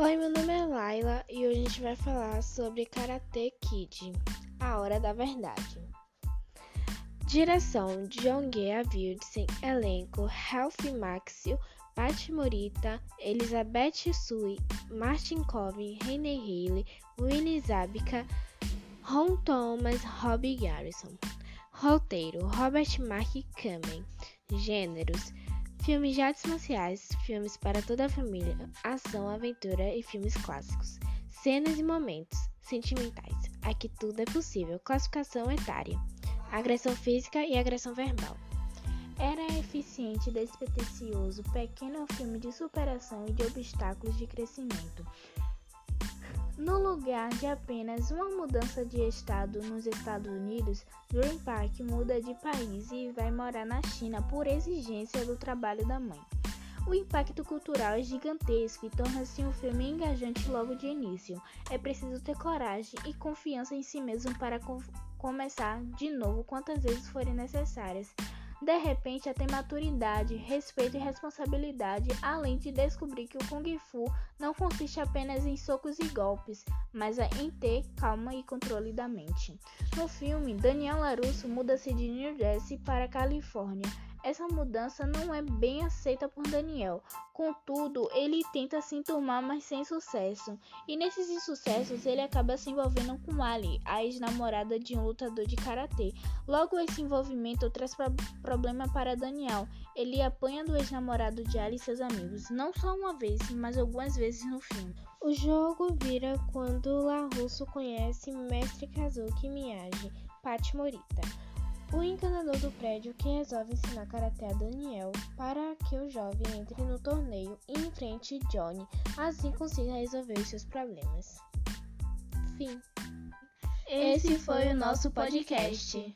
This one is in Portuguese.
Oi, meu nome é Laila e hoje a gente vai falar sobre Karate Kid, A Hora da Verdade. Direção: John G. Avildsen, elenco: Ralph Maxio, Pat Morita, Elizabeth Sui, Martin Covey, René Haley, Winnie Zabka, Ron Thomas, Robbie Garrison. Roteiro: Robert Mark Kamen. Gêneros: Filmes de artes marciais, filmes para toda a família, ação, aventura e filmes clássicos. Cenas e momentos sentimentais. Aqui tudo é possível. Classificação etária. Agressão física e agressão verbal. Era eficiente despretensioso, pequeno filme de superação e de obstáculos de crescimento. No lugar de apenas uma mudança de estado nos Estados Unidos, Dream Park muda de país e vai morar na China por exigência do trabalho da mãe. O impacto cultural é gigantesco e torna-se um filme engajante logo de início. É preciso ter coragem e confiança em si mesmo para com começar de novo quantas vezes forem necessárias. De repente, tem maturidade, respeito e responsabilidade, além de descobrir que o Kung Fu não consiste apenas em socos e golpes, mas é em ter calma e controle da mente. No filme, Daniel LaRusso muda-se de New Jersey para Califórnia essa mudança não é bem aceita por Daniel. Contudo, ele tenta se enturmar, mas sem sucesso. E nesses insucessos, ele acaba se envolvendo com Ali, a ex-namorada de um lutador de karatê. Logo, esse envolvimento traz pro problema para Daniel. Ele apanha do ex-namorado de Ali e seus amigos, não só uma vez, mas algumas vezes no filme. O jogo vira quando LaRusso conhece Mestre Kazuki Miyagi, Pat Morita o encanador do prédio que resolve ensinar karatê a Daniel para que o jovem entre no torneio e enfrente Johnny, assim consiga resolver os seus problemas. Fim. Esse foi o nosso podcast.